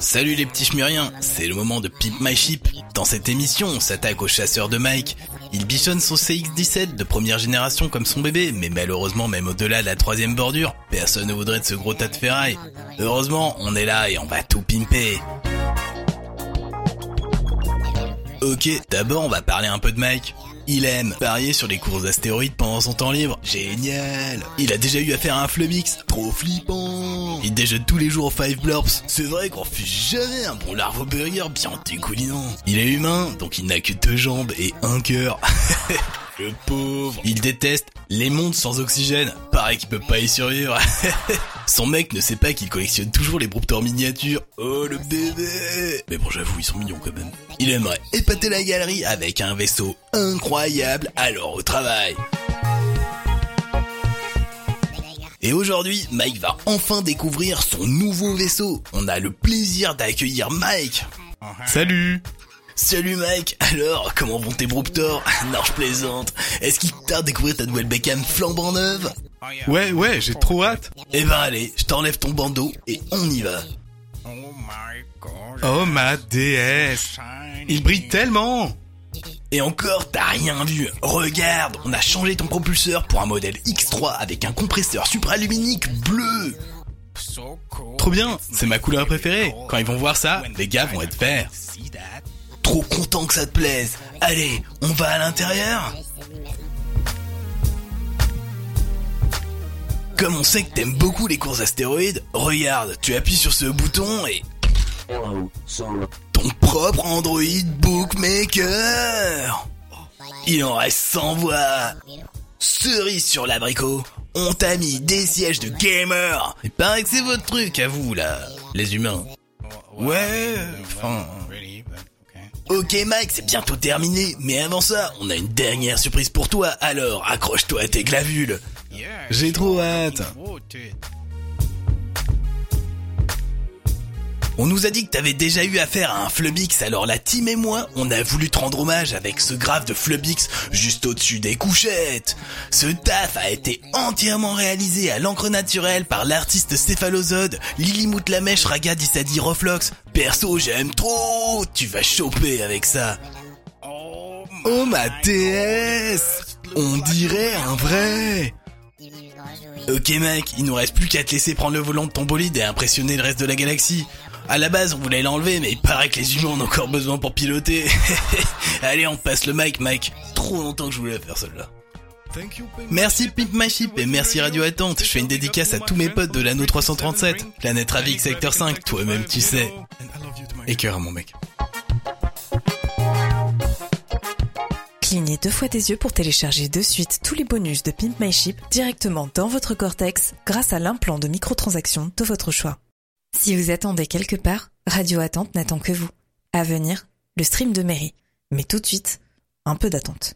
Salut les petits chmuriens, c'est le moment de Pimp My Ship. Dans cette émission, on s'attaque au chasseur de Mike. Il bichonne son CX-17 de première génération comme son bébé, mais malheureusement même au-delà de la troisième bordure, personne ne voudrait de ce gros tas de ferraille. Heureusement, on est là et on va tout pimper. Ok, d'abord on va parler un peu de Mike. Il aime parier sur les courses d'astéroïdes pendant son temps libre. Génial Il a déjà eu affaire à un Flubix. Trop flippant Il déjeune tous les jours au Five Blurps. C'est vrai qu'on fait jamais un bon larvo burger bien découlinant. Il est humain, donc il n'a que deux jambes et un cœur. Le pauvre. Il déteste les mondes sans oxygène. Pareil qu'il peut pas y survivre. Son mec ne sait pas qu'il collectionne toujours les Brouptors miniatures. Oh le bébé Mais bon j'avoue ils sont mignons quand même. Il aimerait épater la galerie avec un vaisseau incroyable alors au travail. Et aujourd'hui, Mike va enfin découvrir son nouveau vaisseau. On a le plaisir d'accueillir Mike. Salut Salut Mike, alors comment vont tes Brouptors Non je plaisante. Est-ce qu'il t'a découvrir ta nouvelle Beckham flambant neuve? Ouais, ouais, j'ai trop hâte. Eh ben allez, je t'enlève ton bandeau et on y va. Oh ma déesse Il brille tellement Et encore, t'as rien vu. Regarde, on a changé ton propulseur pour un modèle X3 avec un compresseur supraluminique bleu. Trop bien, c'est ma couleur préférée. Quand ils vont voir ça, les gars vont être verts. Trop content que ça te plaise. Allez, on va à l'intérieur. Comme on sait que t'aimes beaucoup les courses astéroïdes, regarde, tu appuies sur ce bouton et... Ton propre Android Bookmaker. Il en reste 100 voix. Cerise sur l'abricot. On t'a mis des sièges de gamer. Il paraît que c'est votre truc à vous, là, les humains. Ouais, enfin... Ok Mike, c'est bientôt terminé, mais avant ça, on a une dernière surprise pour toi, alors accroche-toi à tes glavules. J'ai trop hâte. On nous a dit que t'avais déjà eu affaire à un Flubix, alors la team et moi, on a voulu te rendre hommage avec ce graphe de Flubix juste au-dessus des couchettes. Ce taf a été entièrement réalisé à l'encre naturelle par l'artiste céphalozode Lillimout Lamèche Raga Dissadi Roflox. Perso, j'aime trop. Tu vas choper avec ça. Oh ma déesse. On dirait un vrai Ok mec, il nous reste plus qu'à te laisser prendre le volant de ton bolide et impressionner le reste de la galaxie. À la base, on voulait l'enlever, mais il paraît que les humains en ont encore besoin pour piloter. Allez, on passe le mic, Mike. Trop longtemps que je voulais faire celle-là. Merci Pimp My Ship et merci Radio Attente. Je fais une dédicace à tous mes potes de l'anneau 337, Planète Ravix Secteur 5, toi-même tu sais. Et cœur à mon mec. Clignez deux fois des yeux pour télécharger de suite tous les bonus de Pimp My Ship directement dans votre cortex grâce à l'implant de microtransactions de votre choix. Si vous attendez quelque part, Radio Attente n'attend que vous. À venir, le stream de mairie. Mais tout de suite, un peu d'attente.